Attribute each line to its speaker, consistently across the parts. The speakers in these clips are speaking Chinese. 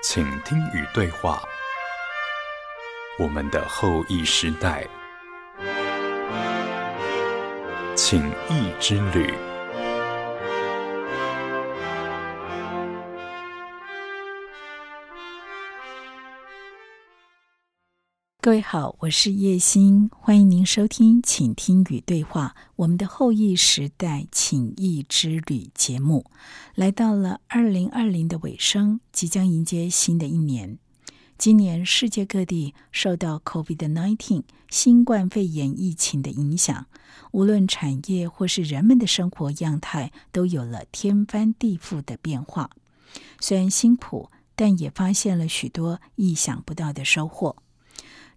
Speaker 1: 请听与对话，我们的后羿时代，请羿之旅。
Speaker 2: 各位好，我是叶欣，欢迎您收听《倾听与对话》我们的后疫时代倾益之旅节目。来到了二零二零的尾声，即将迎接新的一年。今年世界各地受到 COVID-19 新冠肺炎疫情的影响，无论产业或是人们的生活样态，都有了天翻地覆的变化。虽然辛苦，但也发现了许多意想不到的收获。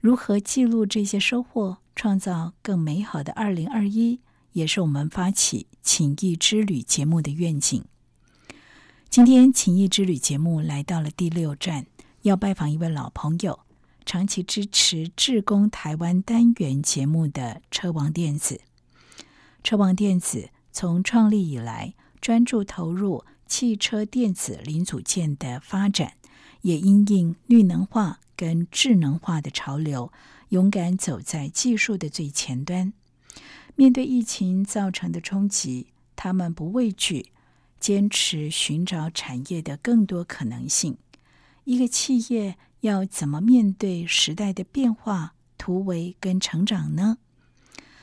Speaker 2: 如何记录这些收获，创造更美好的二零二一，也是我们发起情谊之旅节目的愿景。今天情谊之旅节目来到了第六站，要拜访一位老朋友，长期支持志工台湾单元节目的车王电子。车王电子从创立以来，专注投入汽车电子零组件的发展，也因应绿能化。跟智能化的潮流，勇敢走在技术的最前端。面对疫情造成的冲击，他们不畏惧，坚持寻找产业的更多可能性。一个企业要怎么面对时代的变化、突围跟成长呢？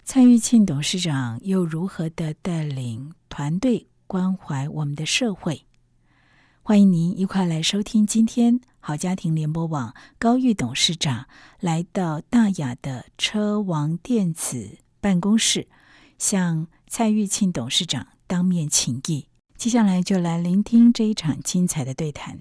Speaker 2: 蔡玉庆董事长又如何的带领团队关怀我们的社会？欢迎您一块来收听今天好家庭联播网高玉董事长来到大雅的车王电子办公室，向蔡玉庆董事长当面请益。接下来就来聆听这一场精彩的对谈。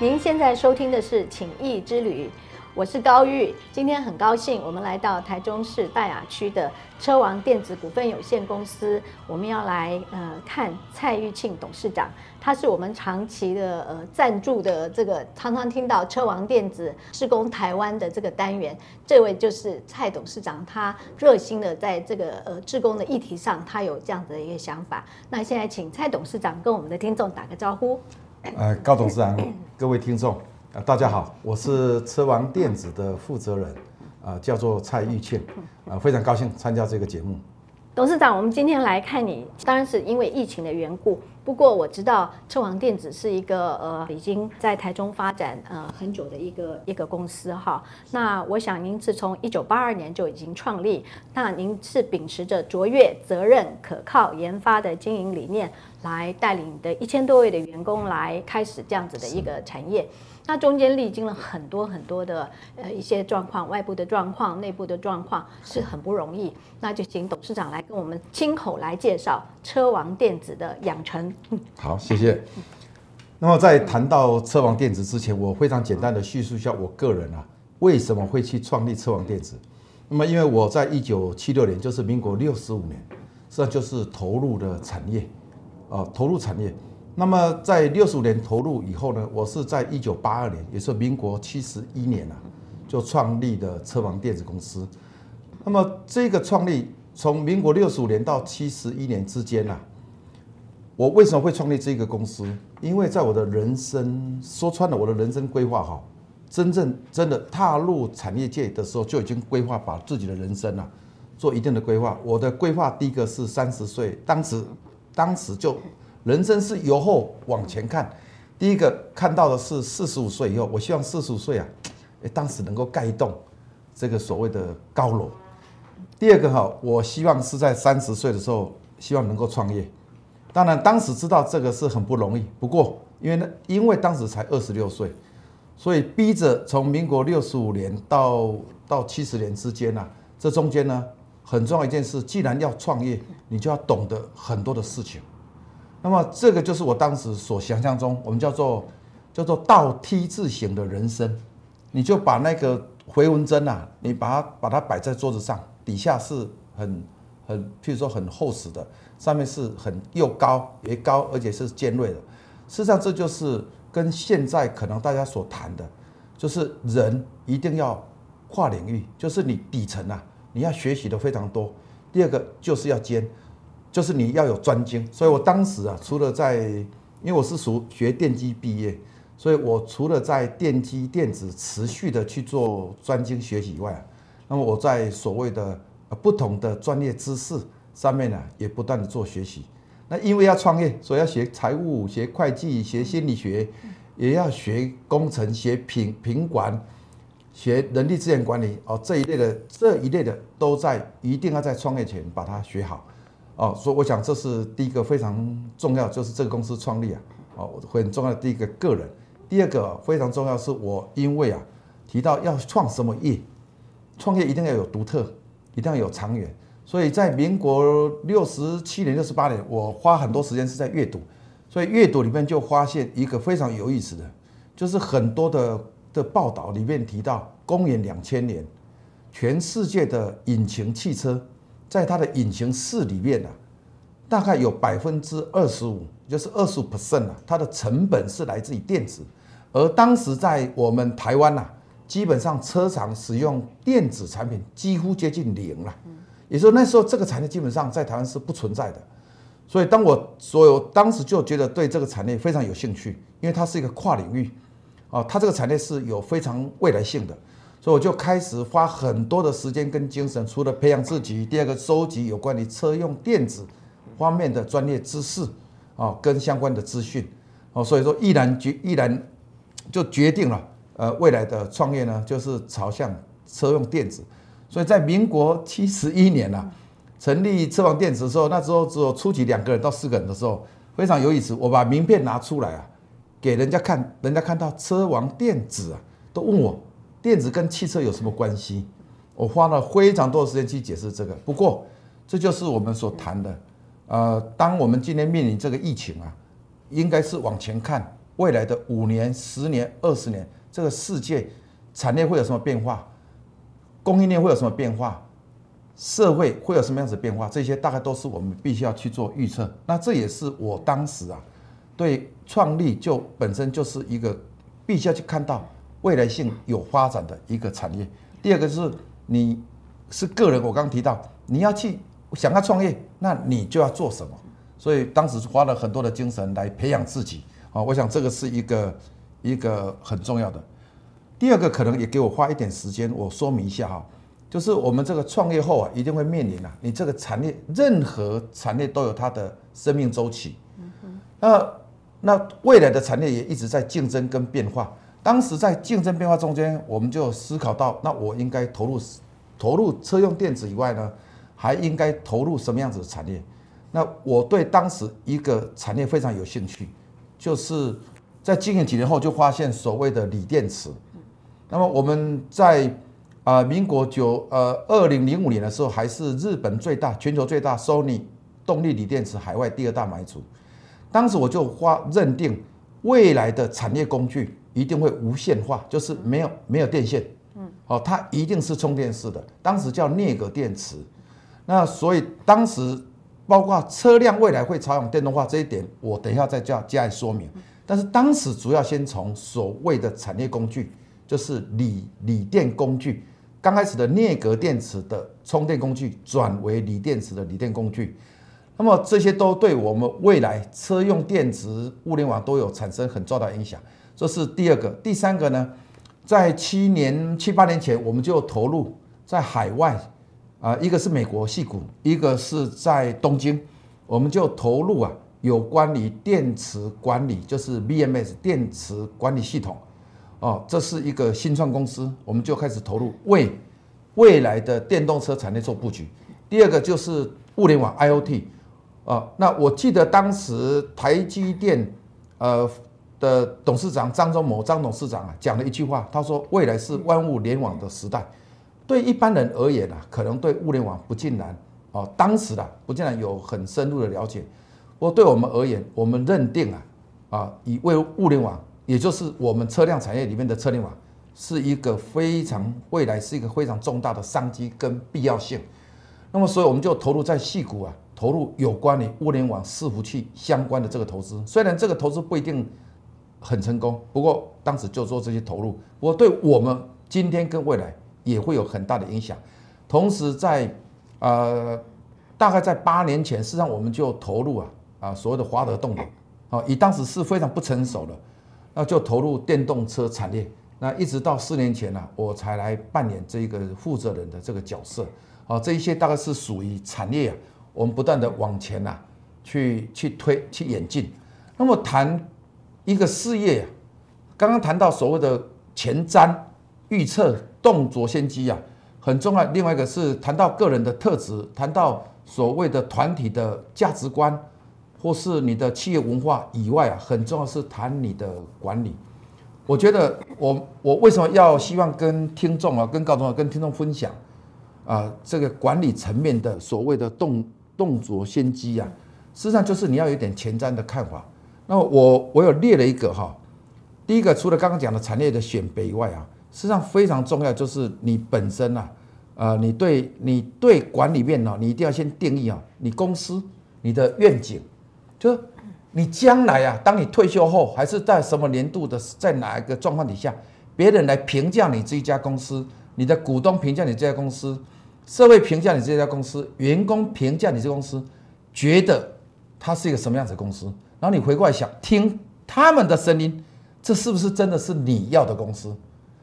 Speaker 3: 您现在收听的是《倾益之旅》。我是高玉，今天很高兴，我们来到台中市大雅区的车王电子股份有限公司，我们要来呃看蔡玉庆董事长，他是我们长期的呃赞助的这个，常常听到车王电子施工台湾的这个单元，这位就是蔡董事长，他热心的在这个呃志工的议题上，他有这样子的一个想法。那现在请蔡董事长跟我们的听众打个招呼。
Speaker 4: 呃，高董事长，各位听众。啊，大家好，我是车王电子的负责人，啊，叫做蔡玉庆，啊，非常高兴参加这个节目。
Speaker 3: 董事长，我们今天来看你，当然是因为疫情的缘故。不过我知道车王电子是一个呃已经在台中发展呃很久的一个一个公司哈。那我想您是从一九八二年就已经创立，那您是秉持着卓越、责任、可靠、研发的经营理念，来带领你的一千多位的员工来开始这样子的一个产业。那中间历经了很多很多的呃一些状况，外部的状况、内部的状况是很不容易。那就请董事长来跟我们亲口来介绍车王电子的养成。
Speaker 4: 好，谢谢。那么在谈到车王电子之前，我非常简单的叙述一下我个人啊，为什么会去创立车王电子。那么因为我在一九七六年，就是民国六十五年，实际上就是投入的产业啊，投入产业。那么在六十五年投入以后呢，我是在一九八二年，也是民国七十一年啊，就创立的车王电子公司。那么这个创立从民国六十五年到七十一年之间啊，我为什么会创立这个公司？因为在我的人生说穿了，我的人生规划哈，真正真的踏入产业界的时候就已经规划把自己的人生啊做一定的规划。我的规划第一个是三十岁，当时当时就。人生是由后往前看，第一个看到的是四十五岁以后，我希望四十五岁啊，诶，当时能够盖一栋这个所谓的高楼。第二个哈，我希望是在三十岁的时候，希望能够创业。当然，当时知道这个是很不容易，不过因为呢，因为当时才二十六岁，所以逼着从民国六十五年到到七十年之间啊，这中间呢，很重要一件事，既然要创业，你就要懂得很多的事情。那么这个就是我当时所想象中，我们叫做叫做倒 T 字形的人生，你就把那个回纹针啊，你把它把它摆在桌子上，底下是很很，譬如说很厚实的，上面是很又高也高，而且是尖锐的。事实上，这就是跟现在可能大家所谈的，就是人一定要跨领域，就是你底层啊，你要学习的非常多。第二个就是要尖，就是你要有专精。所以我当时啊，除了在，因为我是属学电机毕业，所以我除了在电机电子持续的去做专精学习以外，那么我在所谓的不同的专业知识上面呢，也不断的做学习。那因为要创业，所以要学财务、学会计、学心理学，也要学工程、学品品管。学人力资源管理哦，这一类的这一类的都在一定要在创业前把它学好哦，所以我想这是第一个非常重要，就是这个公司创立啊哦很重要的第一个个人，第二个非常重要是我因为啊提到要创什么业，创业一定要有独特，一定要有长远，所以在民国六十七年、六十八年，我花很多时间是在阅读，所以阅读里面就发现一个非常有意思的，就是很多的。的报道里面提到，公元两千年，全世界的引擎汽车，在它的引擎室里面啊，大概有百分之二十五，就是二十五 percent 啊，它的成本是来自于电子。而当时在我们台湾呐，基本上车厂使用电子产品几乎接近零了。也就是那时候这个产业基本上在台湾是不存在的。所以当我所有当时就觉得对这个产业非常有兴趣，因为它是一个跨领域。啊，它这个产业是有非常未来性的，所以我就开始花很多的时间跟精神，除了培养自己，第二个收集有关于车用电子方面的专业知识啊，跟相关的资讯，哦，所以说毅然决毅然就决定了，呃，未来的创业呢，就是朝向车用电子。所以在民国七十一年呐，成立车王电子的时候，那时候只有初期两个人到四个人的时候，非常有意思，我把名片拿出来啊。给人家看，人家看到车王电子啊，都问我电子跟汽车有什么关系？我花了非常多的时间去解释这个。不过，这就是我们所谈的，呃，当我们今天面临这个疫情啊，应该是往前看，未来的五年、十年、二十年，这个世界产业会有什么变化？供应链会有什么变化？社会会有什么样子变化？这些大概都是我们必须要去做预测。那这也是我当时啊。对创立就本身就是一个必须要去看到未来性有发展的一个产业。第二个是你是个人，我刚刚提到你要去想要创业，那你就要做什么？所以当时花了很多的精神来培养自己啊。我想这个是一个一个很重要的。第二个可能也给我花一点时间，我说明一下哈，就是我们这个创业后啊，一定会面临啊，你这个产业任何产业都有它的生命周期。那那未来的产业也一直在竞争跟变化。当时在竞争变化中间，我们就思考到，那我应该投入投入车用电子以外呢，还应该投入什么样子的产业？那我对当时一个产业非常有兴趣，就是在经营几年后就发现所谓的锂电池。那么我们在啊民国九呃二零零五年的时候，还是日本最大、全球最大 Sony 动力锂电池海外第二大买主。当时我就花认定未来的产业工具一定会无线化，就是没有没有电线，嗯，好，它一定是充电式的。当时叫镍镉电池，那所以当时包括车辆未来会朝向电动化这一点，我等一下再加加以说明。但是当时主要先从所谓的产业工具，就是锂锂电工具，刚开始的镍镉电池的充电工具转为锂电池的锂电工具。那么这些都对我们未来车用电池物联网都有产生很重要的影响，这是第二个。第三个呢，在七年七八年前，我们就投入在海外，啊，一个是美国矽谷，一个是在东京，我们就投入啊，有关于电池管理，就是 BMS 电池管理系统，哦，这是一个新创公司，我们就开始投入为未来的电动车产业做布局。第二个就是物联网 IoT。啊，那我记得当时台积电呃的董事长张忠谋张董事长啊讲了一句话，他说未来是万物联网的时代。对一般人而言啊，可能对物联网不尽然啊，当时啊不尽然有很深入的了解。不过对我们而言，我们认定啊啊以为物联网，也就是我们车辆产业里面的车联网，是一个非常未来是一个非常重大的商机跟必要性。那么所以我们就投入在矽谷啊。投入有关于物联网伺服器相关的这个投资，虽然这个投资不一定很成功，不过当时就做这些投入，不过对我们今天跟未来也会有很大的影响。同时在呃大概在八年前，事实上我们就投入啊啊所谓的华德动力，啊以当时是非常不成熟的，那就投入电动车产业。那一直到四年前呢、我才来扮演这个负责人的这个角色。啊，这一些大概是属于产业啊，我们不断的往前、啊，去去推去演进。那么谈一个事业啊，刚刚谈到所谓的前瞻、预测、动作先机啊，很重要。另外一个是谈到个人的特质，谈到所谓的团体的价值观，或是你的企业文化以外啊，很重要是谈你的管理。我觉得我我为什么要希望跟听众啊，跟高中啊，跟听众分享啊，这个管理层面的所谓的动动作先机啊，实际上就是你要有点前瞻的看法。那我我有列了一个哈，第一个除了刚刚讲的产业的选别以外啊，实际上非常重要就是你本身啊，呃，你对你对管理面呢，你一定要先定义啊，你公司你的愿景，就是。你将来啊，当你退休后，还是在什么年度的，在哪一个状况底下，别人来评价你这一家公司，你的股东评价你这家公司，社会评价你这家公司，员工评价你这公司，觉得它是一个什么样子的公司？然后你回过来想，听他们的声音，这是不是真的是你要的公司？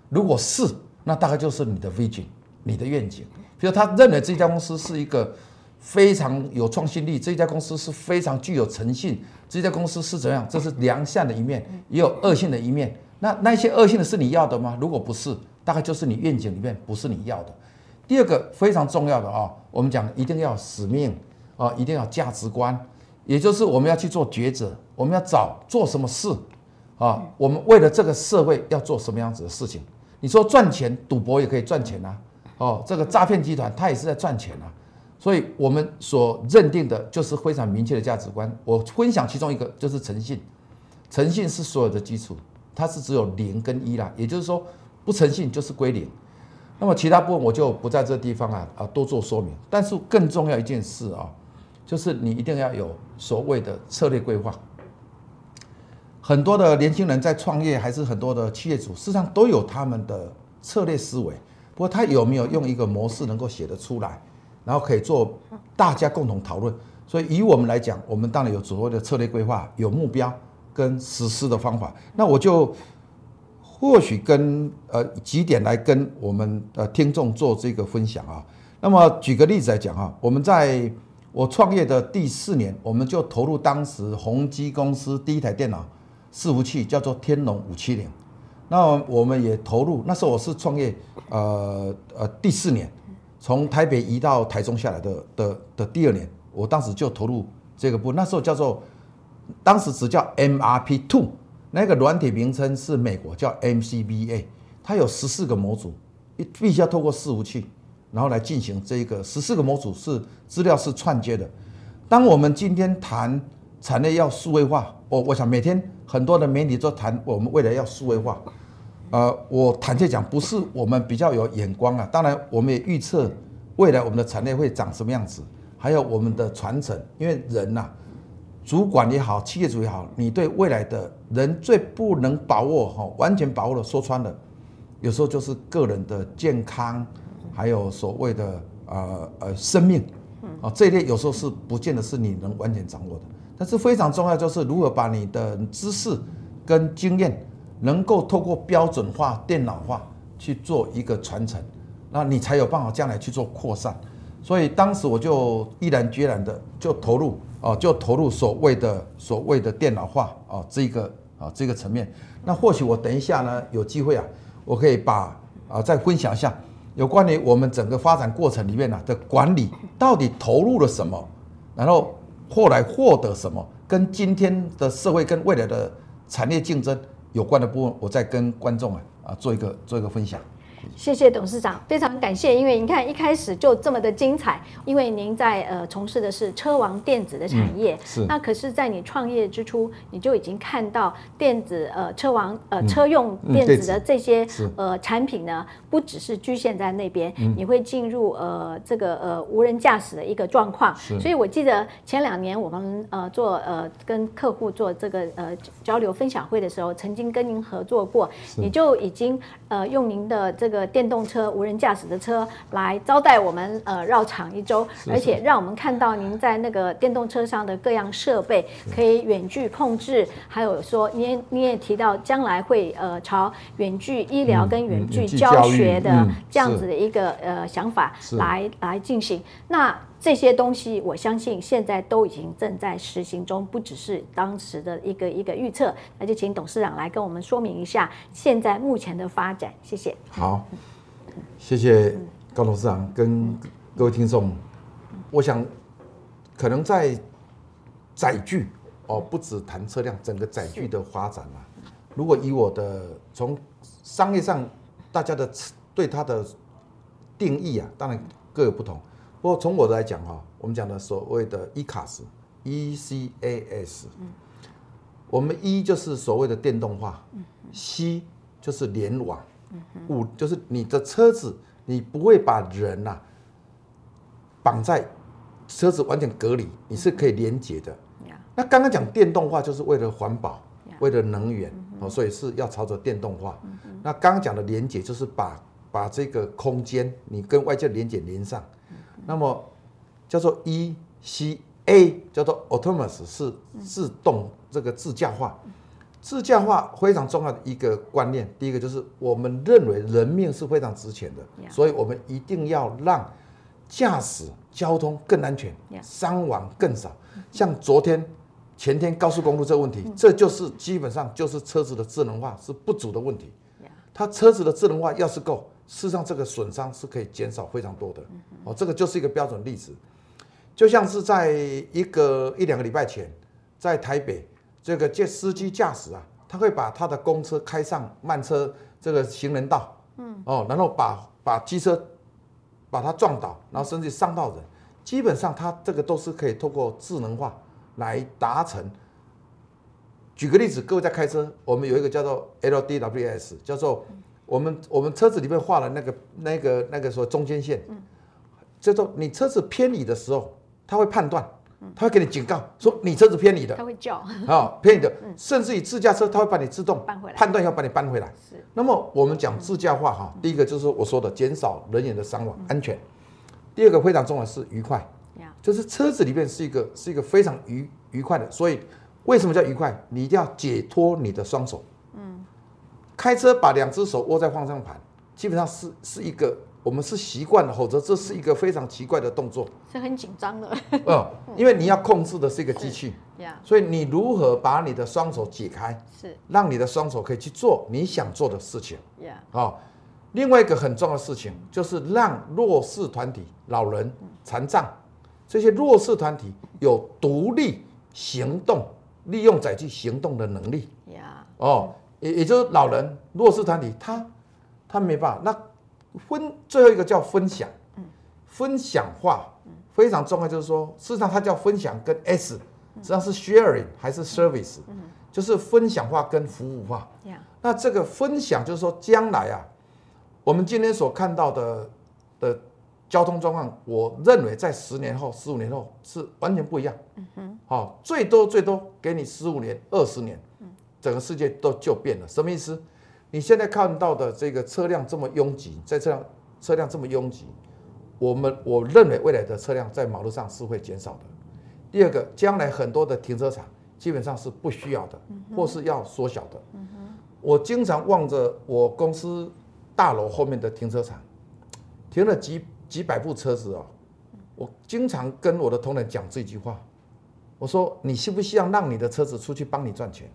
Speaker 4: 如果是，那大概就是你的 vision，你的愿景。比如他认为这家公司是一个。非常有创新力，这家公司是非常具有诚信。这家公司是怎样？这是良善的一面，也有恶性的一面。那那些恶性的是你要的吗？如果不是，大概就是你愿景里面不是你要的。第二个非常重要的啊，我们讲一定要使命啊，一定要价值观，也就是我们要去做抉择，我们要找做什么事啊？我们为了这个社会要做什么样子的事情？你说赚钱，赌博也可以赚钱啊。哦，这个诈骗集团他也是在赚钱啊。所以我们所认定的就是非常明确的价值观。我分享其中一个就是诚信，诚信是所有的基础，它是只有零跟一啦，也就是说不诚信就是归零。那么其他部分我就不在这地方啊啊多做说明。但是更重要一件事啊，就是你一定要有所谓的策略规划。很多的年轻人在创业，还是很多的企业主，事实上都有他们的策略思维，不过他有没有用一个模式能够写得出来？然后可以做大家共同讨论，所以以我们来讲，我们当然有所谓的策略规划，有目标跟实施的方法。那我就或许跟呃几点来跟我们呃听众做这个分享啊。那么举个例子来讲啊，我们在我创业的第四年，我们就投入当时宏基公司第一台电脑伺服器，叫做天龙五七零。那我们也投入，那时候我是创业呃呃第四年。从台北移到台中下来的的的第二年，我当时就投入这个部，那时候叫做，当时只叫 MRP Two，那个软体名称是美国叫 MCBA，它有十四个模组，必须要透过伺服器，然后来进行这个十四个模组是资料是串接的。当我们今天谈产业要数位化，我我想每天很多的媒体都谈我们未来要数位化。呃，我坦率讲，不是我们比较有眼光啊。当然，我们也预测未来我们的产业会长什么样子，还有我们的传承。因为人呐、主管也好，企业主也好，你对未来的人最不能把握哈，完全把握的，说穿了，有时候就是个人的健康，还有所谓的呃呃生命啊这一类，有时候是不见得是你能完全掌握的。但是非常重要，就是如何把你的知识跟经验。能够透过标准化、电脑化去做一个传承，那你才有办法将来去做扩散。所以当时我就毅然决然的就投入啊，就投入所谓的所谓的电脑化啊这个啊这个层面。那或许我等一下呢有机会啊，我可以把啊再分享一下有关于我们整个发展过程里面呢的管理到底投入了什么，然后后来获得什么，跟今天的社会跟未来的产业竞争。有关的部分，我再跟观众啊啊做一个做一个分享。
Speaker 3: 谢谢董事长，非常感谢。因为你看一开始就这么的精彩，因为您在呃从事的是车王电子的产业，嗯、是。那可是，在你创业之初，你就已经看到电子呃车王呃车用电子的这些、嗯嗯、呃产品呢，不只是局限在那边，嗯、你会进入呃这个呃无人驾驶的一个状况。所以我记得前两年我们呃做呃跟客户做这个呃交流分享会的时候，曾经跟您合作过，你就已经呃用您的这个电动车无人驾驶的车来招待我们呃绕场一周，而且让我们看到您在那个电动车上的各样设备可以远距控制，还有说你也你也提到将来会呃朝远距医疗跟远距教学的这样子的一个呃想法来来进行。那这些东西我相信现在都已经正在实行中，不只是当时的一个一个预测。那就请董事长来跟我们说明一下现在目前的发展。谢谢。
Speaker 4: 好，谢谢高董事长跟各位听众。我想可能在载具哦，不止谈车辆，整个载具的发展啊。如果以我的从商业上，大家的对它的定义啊，当然各有不同。不过从我的来讲哈，我们讲的所谓的 ECAS，E C A S，我们 E 就是所谓的电动化，C 就是联网，五就是你的车子，你不会把人呐绑在车子完全隔离，你是可以连接的。那刚刚讲电动化就是为了环保，为了能源。哦，所以是要朝着电动化。那刚刚讲的连接就是把把这个空间你跟外界连接连上。那么叫做 E C A 叫做 autonomous 是自动这个自驾化。自驾化非常重要的一个观念，第一个就是我们认为人命是非常值钱的，所以我们一定要让驾驶交通更安全，伤亡更少。像昨天。前天高速公路这个问题，这就是基本上就是车子的智能化是不足的问题。它车子的智能化要是够，事实上这个损伤是可以减少非常多的。哦，这个就是一个标准例子。就像是在一个一两个礼拜前，在台北这个借司机驾驶啊，他会把他的公车开上慢车这个行人道，嗯，哦，然后把把机车把它撞倒，然后甚至伤到人，基本上他这个都是可以透过智能化。来达成。举个例子，各位在开车，我们有一个叫做 LDWS，叫做我们我们车子里面画了那个那个那个说中间线，叫做你车子偏离的时候，它会判断，他会给你警告，说你车子偏离的，
Speaker 3: 他会叫，
Speaker 4: 啊，偏离的，甚至于自驾车，他会把你自动判断要把你搬回来。是。那么我们讲自驾化哈，第一个就是我说的减少人员的伤亡安全，第二个非常重要的是愉快。就是车子里面是一个是一个非常愉愉快的，所以为什么叫愉快？你一定要解脱你的双手。嗯，开车把两只手握在方向盘，基本上是是一个我们是习惯了，否则这是一个非常奇怪的动作，
Speaker 3: 是很紧张的。
Speaker 4: 嗯，因为你要控制的是一个机器，所以你如何把你的双手解开，是让你的双手可以去做你想做的事情。啊，另外一个很重要的事情就是让弱势团体、老人、残障。这些弱势团体有独立行动、利用载具行动的能力。呀，哦，也也就是老人弱势团体，他他没办法。那分最后一个叫分享，分享化非常重要，就是说，事实上它叫分享跟 S，实际上是 sharing 还是 service，就是分享化跟服务化。那这个分享就是说，将来啊，我们今天所看到的的。交通状况，我认为在十年后、十五年后是完全不一样。嗯哼，好，最多最多给你十五年、二十年，整个世界都就变了。什么意思？你现在看到的这个车辆这么拥挤，在这辆车辆这么拥挤，我们我认为未来的车辆在马路上是会减少的。第二个，将来很多的停车场基本上是不需要的，或是要缩小的。嗯哼，我经常望着我公司大楼后面的停车场，停了几。几百部车子哦，我经常跟我的同仁讲这句话，我说，你需不需要让你的车子出去帮你赚钱？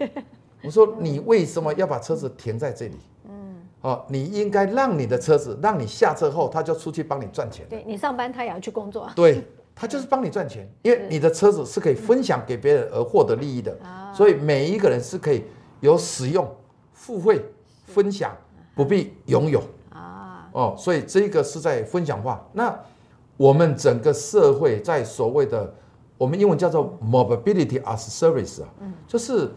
Speaker 4: 我说，你为什么要把车子停在这里？嗯，哦，你应该让你的车子，让你下车后他就出去帮你赚钱。
Speaker 3: 对，你上班他也要去工作。
Speaker 4: 对，他就是帮你赚钱，因为你的车子是可以分享给别人而获得利益的，所以每一个人是可以有使用、付费、分享，不必拥有。哦，所以这个是在分享化。那我们整个社会在所谓的我们英文叫做 mobility as service 啊，就是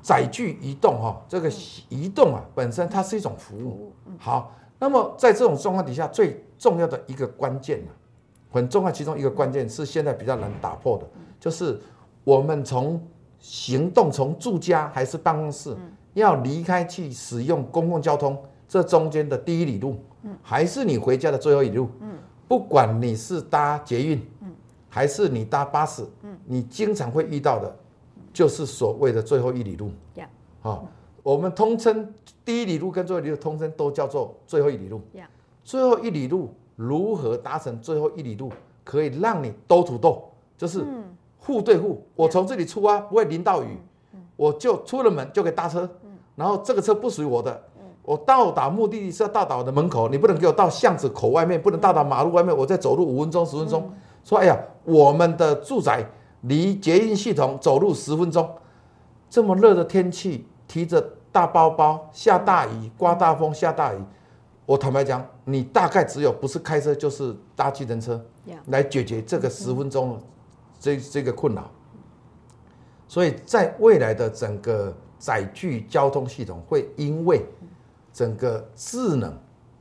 Speaker 4: 载具移动哈，这个移动啊本身它是一种服务。好，那么在这种状况底下，最重要的一个关键呢，很重要，其中一个关键是现在比较难打破的，就是我们从行动，从住家还是办公室，要离开去使用公共交通，这中间的第一里路，还是你回家的最后一里路，不管你是搭捷运，还是你搭巴士，你经常会遇到的。就是所谓的最后一里路，好，我们通称第一里路跟最后一里路通称都叫做最后一里路。最后一里路如何达成最后一里路，可以让你 door to door，就是户对户。我从这里出啊不会淋到雨，我就出了门就可以搭车，然后这个车不属于我的，我到达目的地是要到达我的门口，你不能给我到巷子口外面，不能到达马路外面，我再走路五分钟十分钟。说哎呀，我们的住宅。离捷运系统走路十分钟，这么热的天气，提着大包包，下大雨、刮大风、下大雨，我坦白讲，你大概只有不是开车就是搭计程车来解决这个十分钟这这个困扰。所以在未来的整个载具交通系统，会因为整个智能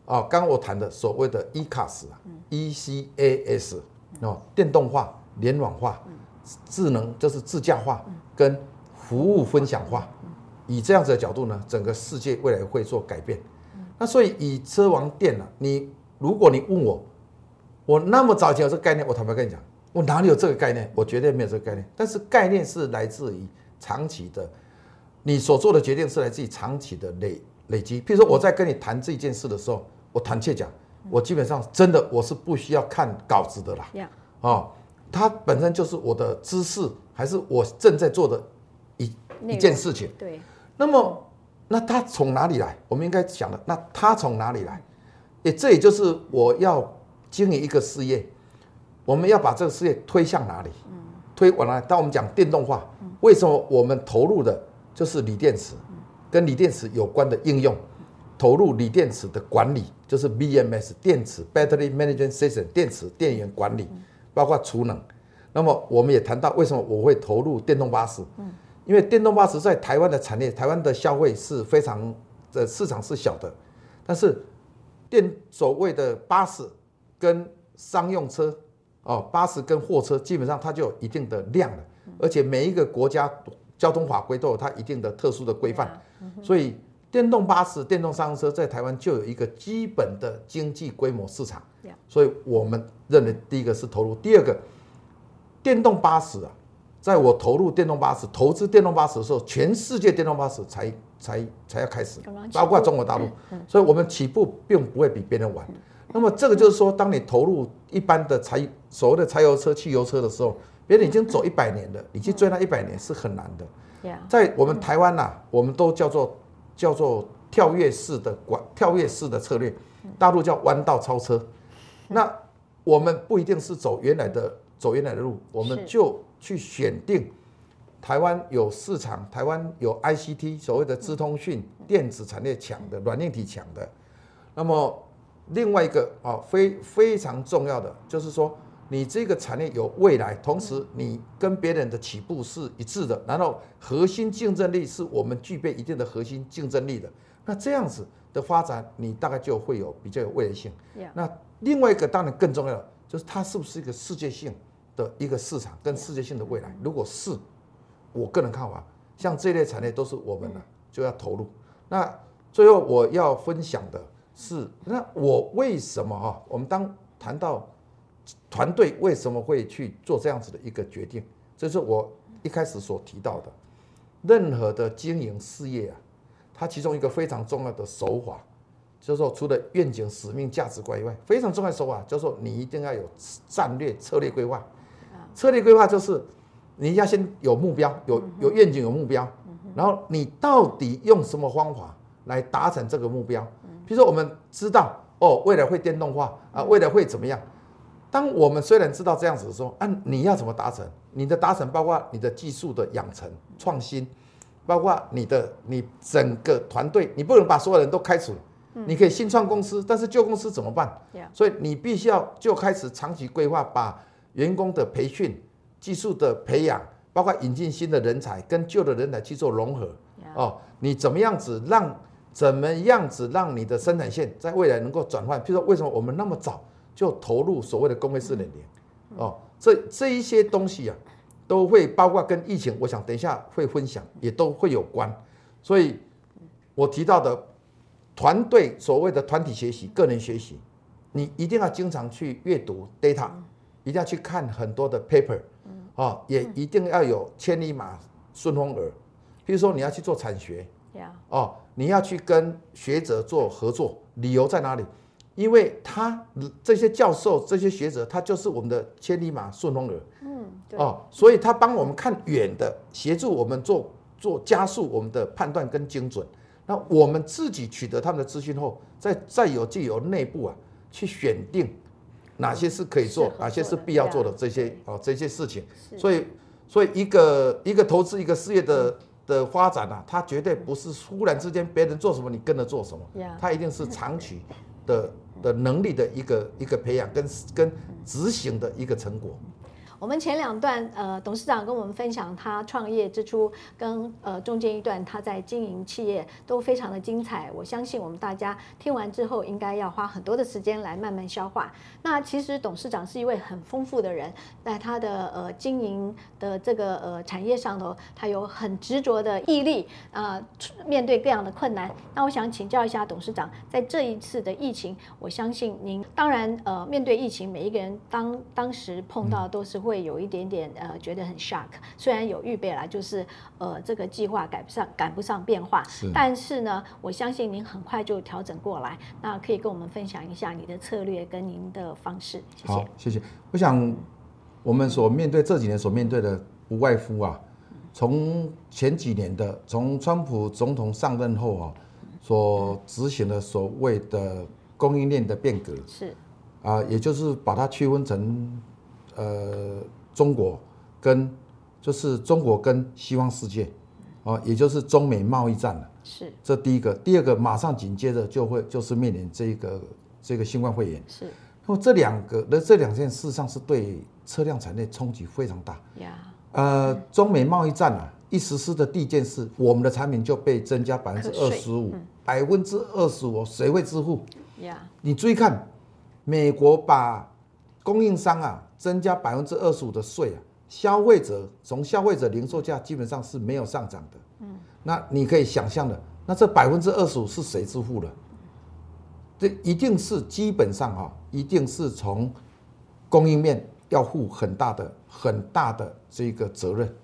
Speaker 4: 啊，刚我谈的所谓的 ECAS 啊、ECAS 哦，电动化、联网化。智能就是自驾化跟服务分享化，以这样子的角度呢，整个世界未来会做改变。那所以以车王电呢，你如果你问我，我那么早前有这个概念，我坦白跟你讲，我哪里有这个概念？我绝对没有这个概念。但是概念是来自于长期的，你所做的决定是来自于长期的累累积。譬如说我在跟你谈这件事的时候，我坦切讲，我基本上真的我是不需要看稿子的啦，啊。它本身就是我的知识，还是我正在做的一一件事情。
Speaker 3: 对。
Speaker 4: 那么，那它从哪里来？我们应该想的，那它从哪里来？也，这也就是我要经营一个事业，我们要把这个事业推向哪里？推往哪里？当我们讲电动化，为什么我们投入的就是锂电池，跟锂电池有关的应用，投入锂电池的管理，就是 BMS 电池 （Battery Management System） 电池电源管理。包括储能，那么我们也谈到为什么我会投入电动巴士，嗯，因为电动巴士在台湾的产业，台湾的消费是非常的市场是小的，但是电所谓的巴士跟商用车哦，巴士跟货车基本上它就有一定的量了，而且每一个国家交通法规都有它一定的特殊的规范，所以电动巴士、电动商用车在台湾就有一个基本的经济规模市场，所以我们。认为第一个是投入，第二个，电动巴士啊，在我投入电动巴士、投资电动巴士的时候，全世界电动巴士才才才要开始，包括中国大陆，所以我们起步并不会比别人晚。那么这个就是说，当你投入一般的柴所谓的柴油车、汽油车的时候，别人已经走一百年了，你去追那一百年是很难的。在我们台湾呐，我们都叫做叫做跳跃式的管跳跃式的策略，大陆叫弯道超车，那。我们不一定是走原来的走原来的路，我们就去选定台湾有市场，台湾有 ICT 所谓的资通讯电子产业强的软硬体强的。那么另外一个啊，非非常重要的就是说，你这个产业有未来，同时你跟别人的起步是一致的，然后核心竞争力是我们具备一定的核心竞争力的。那这样子的发展，你大概就会有比较有未来性。那。另外一个当然更重要的就是它是不是一个世界性的一个市场跟世界性的未来？如果是，我个人看法，像这类产业都是我们的就要投入。那最后我要分享的是，那我为什么哈？我们当谈到团队为什么会去做这样子的一个决定，这是我一开始所提到的。任何的经营事业啊，它其中一个非常重要的手法。就是说，除了愿景、使命、价值观以外，非常重要的手法就是说，你一定要有战略、策略规划。策略规划就是你要先有目标，有有愿景、有目标，然后你到底用什么方法来达成这个目标？比如说，我们知道哦，未来会电动化啊，未来会怎么样？当我们虽然知道这样子的时候，啊，你要怎么达成？你的达成包括你的技术的养成、创新，包括你的你整个团队，你不能把所有人都开除。你可以新创公司，但是旧公司怎么办？所以你必须要就开始长期规划，把员工的培训、技术的培养，包括引进新的人才跟旧的人才去做融合。哦，你怎么样子让怎么样子让你的生产线在未来能够转换？譬如说，为什么我们那么早就投入所谓的工业四点零？哦，这这一些东西啊，都会包括跟疫情，我想等一下会分享，也都会有关。所以，我提到的团队所谓的团体学习、个人学习，你一定要经常去阅读 data，一定要去看很多的 paper，啊，也一定要有千里马顺风耳。比如说你要去做产学，哦，你要去跟学者做合作，理由在哪里？因为他这些教授、这些学者，他就是我们的千里马、顺风耳。嗯，哦，所以他帮我们看远的，协助我们做做加速我们的判断跟精准。那我们自己取得他们的资讯后，再再有就有内部啊，去选定哪些是可以做，哪些是必要做的这些哦这些事情。所以，所以一个一个投资一个事业的的发展啊，它绝对不是忽然之间别人做什么你跟着做什么，它一定是长期的。的能力的一个一个培养跟跟执行的一个成果。
Speaker 3: 我们前两段，呃，董事长跟我们分享他创业之初，跟呃中间一段他在经营企业都非常的精彩。我相信我们大家听完之后，应该要花很多的时间来慢慢消化。那其实董事长是一位很丰富的人，在他的呃经营的这个呃产业上头，他有很执着的毅力啊，呃，面对各样的困难。那我想请教一下董事长，在这一次的疫情，我相信您当然呃面对疫情，每一个人当当时碰到都是会。会有一点点呃觉得很 shock，虽然有预备啦，就是呃这个计划赶不上赶不上变化，是但是呢，我相信您很快就调整过来。那可以跟我们分享一下你的策略跟您的方式，谢谢。
Speaker 4: 好，谢谢。我想我们所面对这几年所面对的，不外乎啊，从前几年的从川普总统上任后啊，所执行的所谓的供应链的变革是啊，也就是把它区分成。呃，中国跟就是中国跟西方世界，哦，也就是中美贸易战了。是，这第一个，第二个马上紧接着就会就是面临这个这个新冠肺炎。是，那么这两个那这两件事实上是对车辆产业冲击非常大。呀，呃，中美贸易战啊，一实施的第一件事，我们的产品就被增加百分之二十五，百分之二十五，谁会支付？呀，你注意看，美国把供应商啊。增加百分之二十五的税啊，消费者从消费者零售价基本上是没有上涨的。嗯，那你可以想象的，那这百分之二十五是谁支付的？这一定是基本上啊，一定是从供应链要负很大的很大的这个责任。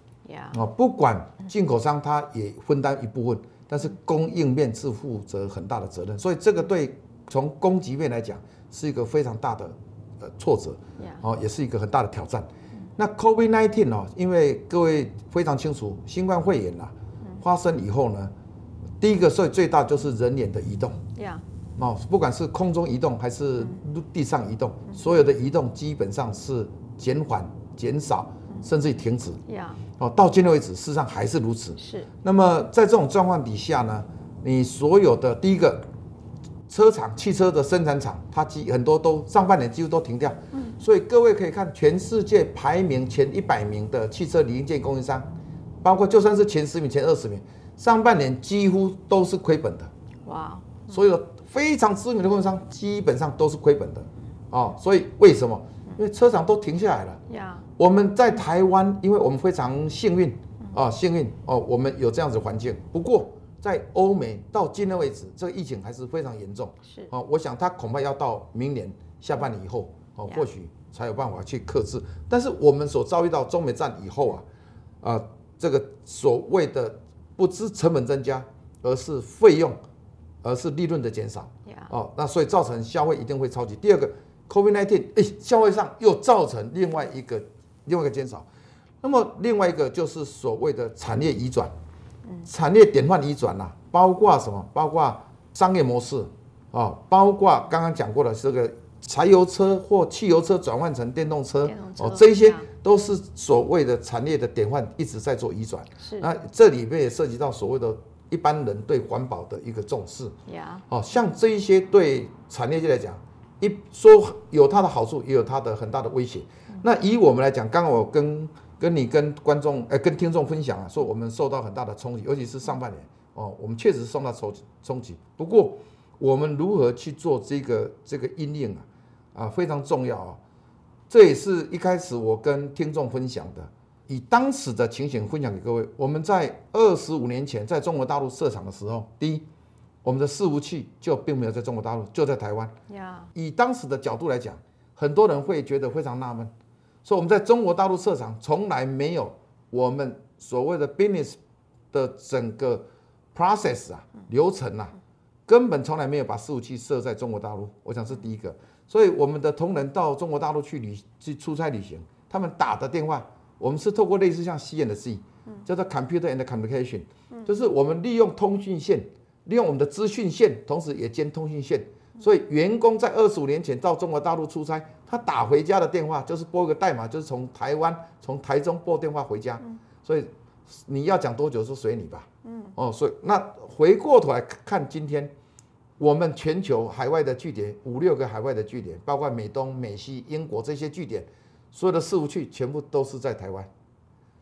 Speaker 4: 啊，不管进口商他也分担一部分，但是供应链是负责很大的责任，所以这个对从供给面来讲是一个非常大的。呃，挫折，哦，也是一个很大的挑战。那 COVID-19 哦，因为各位非常清楚，新冠肺炎呐发生以后呢，第一个所以最大就是人脸的移动，哦，不管是空中移动还是陆地上移动，所有的移动基本上是减缓、减少，甚至于停止。哦，到今天为止，事实上还是如此。是。那么在这种状况底下呢，你所有的第一个。车厂、汽车的生产厂，它几很多都上半年几乎都停掉。嗯，所以各位可以看全世界排名前一百名的汽车零件供应商，包括就算是前十名、前二十名，上半年几乎都是亏本的。哇，所有非常知名的供应商基本上都是亏本的。哦，所以为什么？因为车厂都停下来了。呀，我们在台湾，因为我们非常幸运啊，幸运哦，我们有这样子环境。不过。在欧美到今天为止，这个疫情还是非常严重。是啊，我想它恐怕要到明年下半年以后，哦，或许才有办法去克制。但是我们所遭遇到中美战以后啊，啊，这个所谓的不知成本增加，而是费用，而是利润的减少。哦，那所以造成消费一定会超级。第二个，COVID-19，哎，消费上又造成另外一个另外一个减少。那么另外一个就是所谓的产业移转。产业典范移转呐，包括什么？包括商业模式啊，包括刚刚讲过的这个柴油车或汽油车转换成电动车哦，这一些都是所谓的产业的典范，一直在做移转。是，那这里面也涉及到所谓的一般人对环保的一个重视。呀，哦，像这一些对产业界来讲，一说有它的好处，也有它的很大的威胁。那以我们来讲，刚刚我跟跟你跟观众呃跟听众分享啊，说我们受到很大的冲击，尤其是上半年，哦，我们确实受到冲冲击。不过，我们如何去做这个这个因应啊？啊，非常重要啊！这也是一开始我跟听众分享的，以当时的情形分享给各位。我们在二十五年前在中国大陆设厂的时候，第一，我们的伺服器就并没有在中国大陆，就在台湾。以当时的角度来讲，很多人会觉得非常纳闷，说我们在中国大陆设厂，从来没有我们所谓的 business 的整个 process 啊流程啊，根本从来没有把伺服器设在中国大陆。我想是第一个。所以我们的同仁到中国大陆去旅去出差旅行，他们打的电话，我们是透过类似像 C&C，叫做 Computer and Communication，就是我们利用通讯线，利用我们的资讯线，同时也兼通讯线。所以员工在二十五年前到中国大陆出差，他打回家的电话就是拨一个代码，就是从台湾从台中拨电话回家。所以你要讲多久就随你吧。嗯哦，所以那回过头来看今天。我们全球海外的据点五六个海外的据点，包括美东、美西、英国这些据点，所有的事务去全部都是在台湾。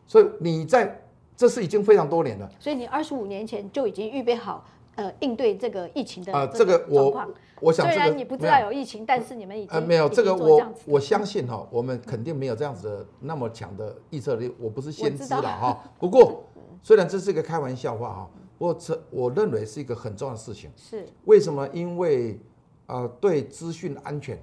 Speaker 4: 所以你在这是已经非常多年了。
Speaker 3: 所以你二十五年前就已经预备好，呃，应对这个疫情的
Speaker 4: 啊，这个我我想、这个，
Speaker 3: 虽然你不知道有疫情，但是你们已经
Speaker 4: 呃没有这个我我相信哈，我们肯定没有这样子的那么强的预测力。我不是先知了哈。不过虽然这是一个开玩笑话哈。我这我认为是一个很重要的事情，
Speaker 3: 是
Speaker 4: 为什么？因为呃，对资讯安全，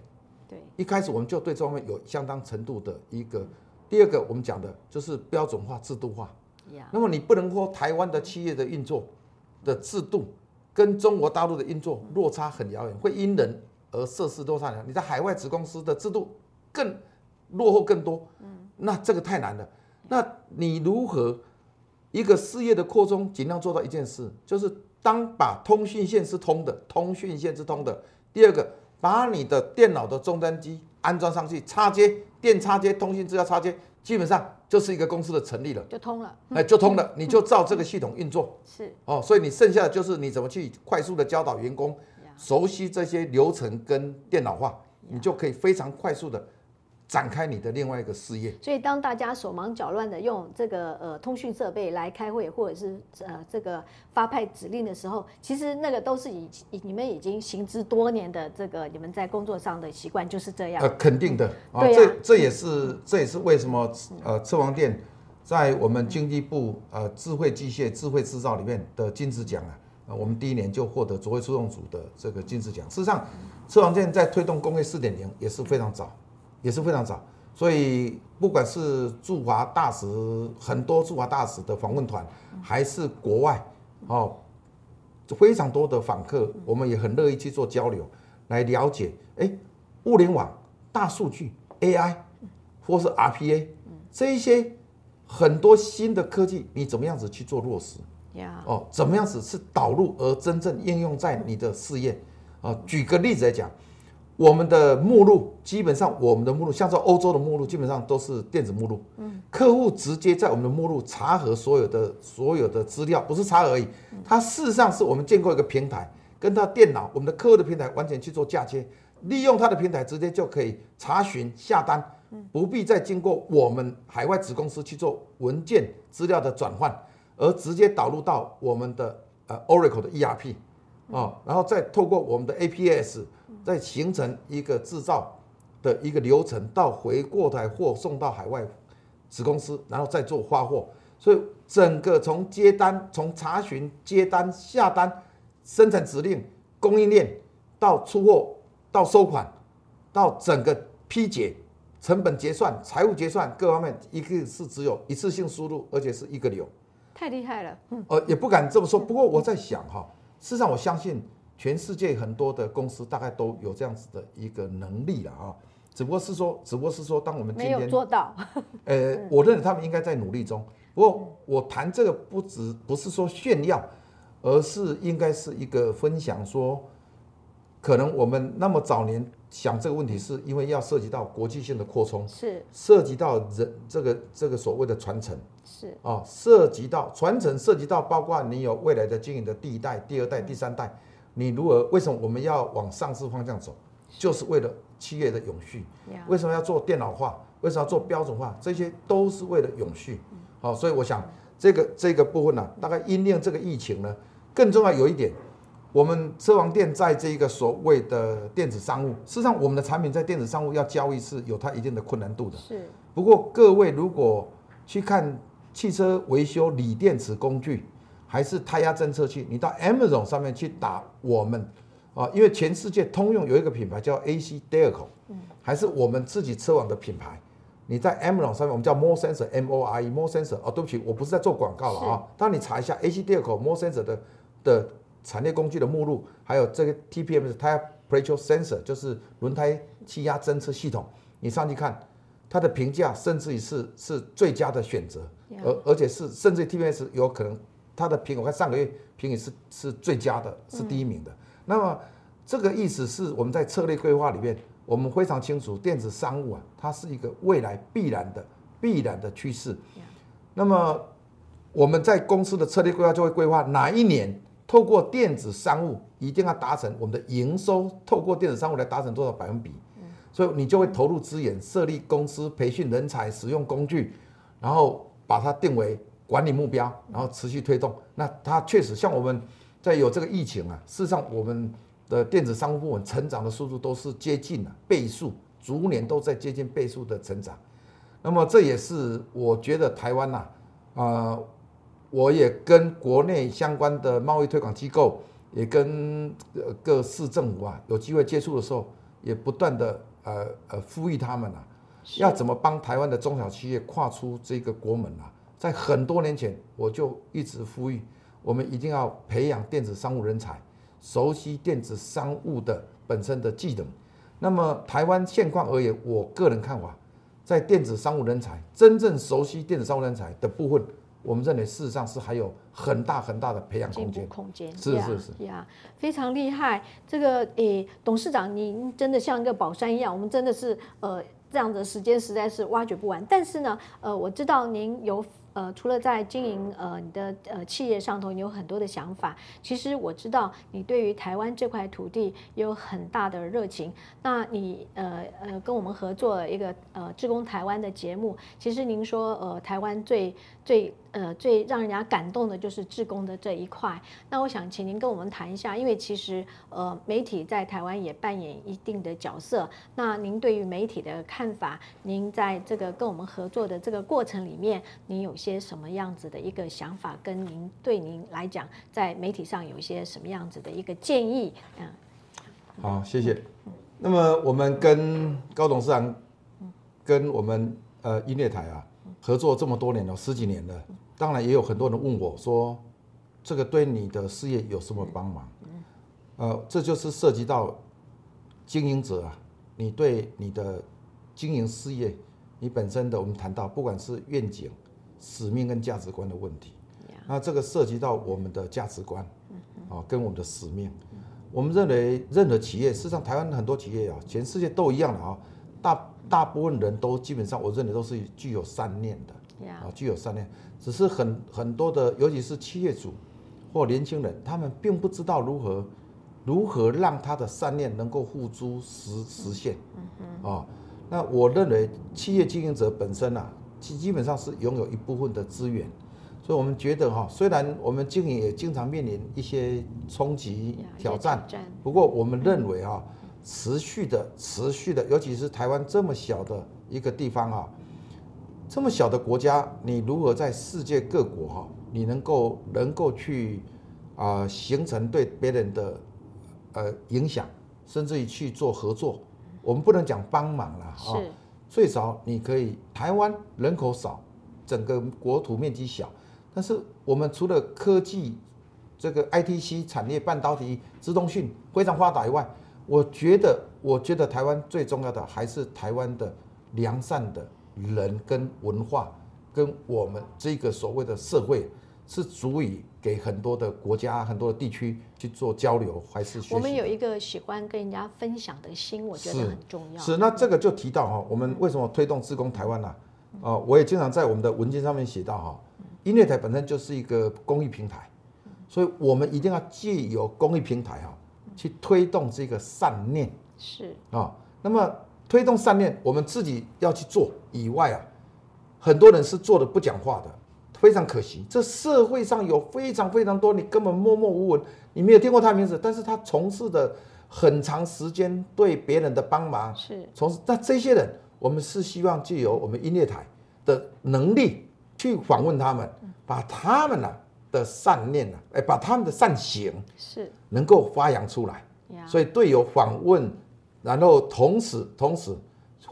Speaker 3: 对，
Speaker 4: 一开始我们就对这方面有相当程度的一个。第二个，我们讲的就是标准化、制度化。那么你不能说台湾的企业的运作的制度跟中国大陆的运作落差很遥远，会因人而设施落差。你在海外子公司的制度更落后更多，那这个太难了。那你如何？一个事业的扩充，尽量做到一件事，就是当把通讯线是通的，通讯线是通的。第二个，把你的电脑的终端机安装上去，插接电插接，通讯资料插接，基本上就是一个公司的成立了，
Speaker 3: 就通了，
Speaker 4: 哎，就通了，你就照这个系统运作。
Speaker 3: 是。
Speaker 4: 哦，所以你剩下的就是你怎么去快速的教导员工，熟悉这些流程跟电脑化，你就可以非常快速的。展开你的另外一个事业。
Speaker 3: 所以，当大家手忙脚乱的用这个呃通讯设备来开会，或者是呃这个发派指令的时候，其实那个都是以你们已经行之多年的这个你们在工作上的习惯就是这样。
Speaker 4: 呃，肯定的啊，
Speaker 3: 对啊，
Speaker 4: 这这也是这也是为什么呃车王电在我们经济部呃智慧机械、智慧制造里面的金质奖啊，呃，我们第一年就获得卓越出动组的这个金质奖。事实上，车王电在推动工业四点零也是非常早。也是非常早，所以不管是驻华大使，很多驻华大使的访问团，还是国外，哦，非常多的访客，我们也很乐意去做交流，来了解，哎，物联网、大数据、AI，或是 RPA，这一些很多新的科技，你怎么样子去做落实？哦，怎么样子是导入而真正应用在你的事业？啊，举个例子来讲。我们的目录基本上，我们的目录像在欧洲的目录基本上都是电子目录。嗯，客户直接在我们的目录查核所有的所有的资料，不是查而已，它事实上是我们建构一个平台，跟他电脑，我们的客户的平台完全去做嫁接，利用他的平台直接就可以查询下单，不必再经过我们海外子公司去做文件资料的转换，而直接导入到我们的呃 Oracle 的 ERP，哦，然后再透过我们的 APS。再形成一个制造的一个流程，到回过台货送到海外子公司，然后再做发货。所以整个从接单、从查询、接单、下单、生产指令、供应链到出货、到收款、到整个批结、成本结算、财务结算各方面，一个是只有一次性输入，而且是一个流。
Speaker 3: 太厉害了。嗯。
Speaker 4: 呃，也不敢这么说。不过我在想哈，事实上我相信。全世界很多的公司大概都有这样子的一个能力了啊，只不过是说，只不过是说，当我们今天
Speaker 3: 没有做到，
Speaker 4: 呃，我认为他们应该在努力中。不过我谈这个不只不是说炫耀，而是应该是一个分享，说可能我们那么早年想这个问题，是因为要涉及到国际性的扩充，
Speaker 3: 是。
Speaker 4: 涉及到人这个这个所谓的传承，
Speaker 3: 是。
Speaker 4: 啊，涉及到传承，涉及到包括你有未来的经营的第一代、第二代、第三代。你如何？为什么我们要往上市方向走？就是为了企业的永续。为什么要做电脑化？为什么要做标准化？这些都是为了永续。好，所以我想这个这个部分呢、啊，大概因应这个疫情呢，更重要有一点，我们车王店在这个所谓的电子商务，事实上我们的产品在电子商务要交易是有它一定的困难度的。
Speaker 3: 是。
Speaker 4: 不过各位如果去看汽车维修锂电池工具，还是胎压侦测器，你到 Amazon 上面去打我们啊，因为全世界通用有一个品牌叫 AC Delco，还是我们自己车网的品牌。你在 Amazon 上面，我们叫 More Sensor M O R E More Sensor 哦，对不起，我不是在做广告了啊。当你查一下 AC Delco More Sensor 的的产业工具的目录，还有这个 TPM Tire Pressure Sensor，就是轮胎气压侦测系统，你上去看，它的评价甚至于是是最佳的选择，而而且是甚至于 TPS 有可能。它的评，我看上个月评语是是最佳的，是第一名的。嗯、那么这个意思是我们在策略规划里面，我们非常清楚，电子商务啊，它是一个未来必然的必然的趋势。嗯、那么我们在公司的策略规划就会规划哪一年透过电子商务一定要达成我们的营收，透过电子商务来达成多少百分比。嗯、所以你就会投入资源，设立公司，培训人才，使用工具，然后把它定为。管理目标，然后持续推动。那它确实像我们在有这个疫情啊，事实上我们的电子商务部门成长的速度都是接近了倍数，逐年都在接近倍数的成长。那么这也是我觉得台湾呐，啊、呃，我也跟国内相关的贸易推广机构，也跟各市政府啊有机会接触的时候，也不断的呃呃呼吁他们啊，要怎么帮台湾的中小企业跨出这个国门啊。在很多年前，我就一直呼吁，我们一定要培养电子商务人才，熟悉电子商务的本身的技能。那么台湾现况而言，我个人看法，在电子商务人才真正熟悉电子商务人才的部分，我们认为事实上是还有很大很大的培养空间。
Speaker 3: 空间
Speaker 4: 是是是
Speaker 3: 呀，非常厉害。这个诶，董事长您真的像一个宝山一样，我们真的是呃这样的时间实在是挖掘不完。但是呢，呃，我知道您有。呃，除了在经营呃你的呃企业上头，你有很多的想法。其实我知道你对于台湾这块土地有很大的热情。那你呃呃跟我们合作一个呃志工台湾的节目，其实您说呃台湾最最。呃，最让人家感动的就是志工的这一块。那我想请您跟我们谈一下，因为其实呃，媒体在台湾也扮演一定的角色。那您对于媒体的看法，您在这个跟我们合作的这个过程里面，您有些什么样子的一个想法？跟您对您来讲，在媒体上有一些什么样子的一个建议？嗯，
Speaker 4: 好，谢谢。那么我们跟高董事长，跟我们呃音乐台啊。合作这么多年了，十几年了，当然也有很多人问我说，这个对你的事业有什么帮忙？呃，这就是涉及到经营者啊，你对你的经营事业，你本身的，我们谈到不管是愿景、使命跟价值观的问题，那这个涉及到我们的价值观啊，跟我们的使命，我们认为任何企业，事实上台湾很多企业啊，全世界都一样的啊，大。大部分人都基本上，我认为都是具有善念的，啊，具有善念，只是很很多的，尤其是企业主或年轻人，他们并不知道如何如何让他的善念能够付诸实实现，啊，那我认为企业经营者本身啊，基基本上是拥有一部分的资源，所以我们觉得哈，虽然我们经营也经常面临一些冲击挑战，不过我们认为哈。持续的，持续的，尤其是台湾这么小的一个地方啊，这么小的国家，你如何在世界各国哈，你能够能够去啊形成对别人的呃影响，甚至于去做合作，我们不能讲帮忙了啊，最少你可以，台湾人口少，整个国土面积小，但是我们除了科技这个 ITC 产业、半导体、自动讯非常发达以外，我觉得，我觉得台湾最重要的还是台湾的良善的人跟文化，跟我们这个所谓的社会，是足以给很多的国家、很多的地区去做交流，还是。
Speaker 3: 我们有一个喜欢跟人家分享的心，我觉得很重要。
Speaker 4: 是，是，那这个就提到哈，我们为什么推动自工台湾呢？啊、呃，我也经常在我们的文件上面写到哈，音乐台本身就是一个公益平台，所以我们一定要借由公益平台哈。去推动这个善念。
Speaker 3: 是。
Speaker 4: 啊，那么推动善念，我们自己要去做以外啊，很多人是做的不讲话的，非常可惜，这社会上有非常非常多你根本默默无闻，你没有听过他名字，但是他从事的很长时间对别人的帮忙，
Speaker 3: 是。
Speaker 4: 从事。那这些人，我们是希望借由我们音乐台的能力去访问他们，把他们呢的善念呢，哎，把他们的善行
Speaker 3: 是
Speaker 4: 能够发扬出来。所以队友访问，然后同时同时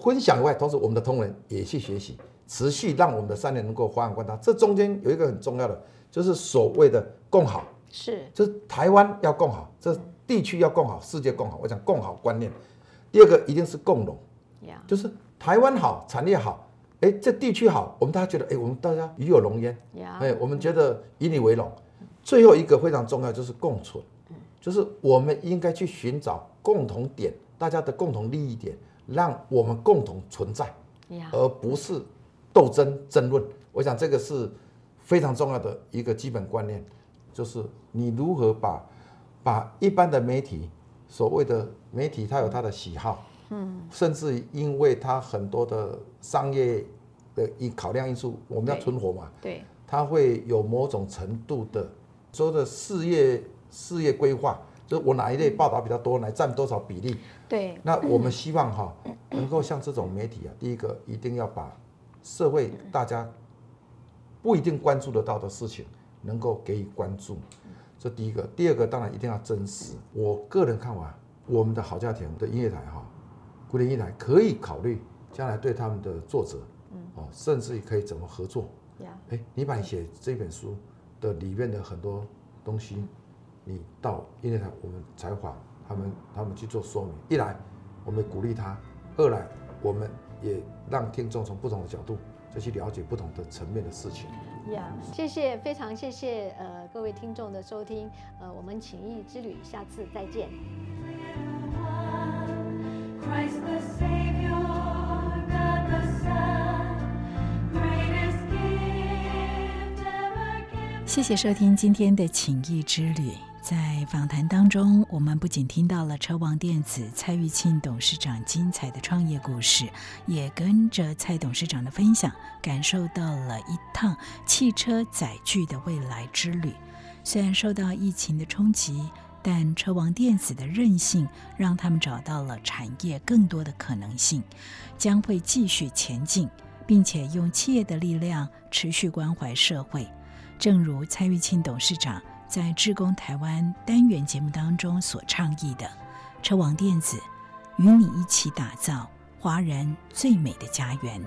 Speaker 4: 分享以外，同时我们的同仁也去学习。持续让我们的善念能够发扬光大，这中间有一个很重要的，就是所谓的共好，
Speaker 3: 是，
Speaker 4: 就是台湾要共好，这地区要共好，世界共好。我讲共好观念。第二个一定是共荣，就是台湾好，产业好，哎，这地区好，我们大家觉得，哎，我们大家与有荣焉，哎，我们觉得以你为荣。最后一个非常重要就是共存，就是我们应该去寻找共同点，大家的共同利益点，让我们共同存在，而不是。斗争争论，我想这个是非常重要的一个基本观念，就是你如何把把一般的媒体，所谓的媒体，它有它的喜好，嗯，甚至因为它很多的商业的一考量因素，我们要存活嘛，
Speaker 3: 对，
Speaker 4: 它会有某种程度的说的事业事业规划，就是我哪一类报道比较多，来占多少比例，
Speaker 3: 对，
Speaker 4: 那我们希望哈，能够像这种媒体啊，第一个一定要把。社会大家不一定关注得到的事情，能够给予关注，这第一个。第二个当然一定要真实。我个人看完我们的好家庭的音乐台哈，古典音乐台可以考虑将来对他们的作者，哦，甚至于可以怎么合作。哎，你把你写这本书的里面的很多东西，你到音乐台我们采访他们，他们去做说明。一来我们鼓励他，二来我们。也让听众从不同的角度再去了解不同的层面的事情。
Speaker 3: 呀，谢谢，非常谢谢呃各位听众的收听，呃，我们情谊之旅下次再见。
Speaker 2: 谢谢收听今天的情谊之旅。在访谈当中，我们不仅听到了车王电子蔡玉庆董事长精彩的创业故事，也跟着蔡董事长的分享，感受到了一趟汽车载具的未来之旅。虽然受到疫情的冲击，但车王电子的韧性让他们找到了产业更多的可能性，将会继续前进，并且用企业的力量持续关怀社会。正如蔡玉庆董事长。在志工台湾单元节目当中所倡议的“车王电子”，与你一起打造华人最美的家园。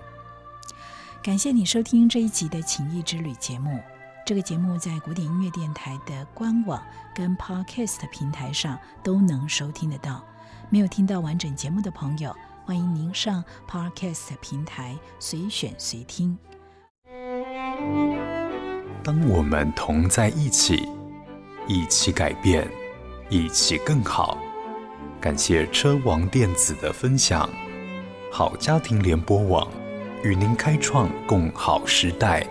Speaker 2: 感谢你收听这一集的情谊之旅节目。这个节目在古典音乐电台的官网跟 Podcast 平台上都能收听得到。没有听到完整节目的朋友，欢迎您上 Podcast 平台随选随听。
Speaker 1: 当我们同在一起。一起改变，一起更好。感谢车王电子的分享。好家庭联播网与您开创共好时代。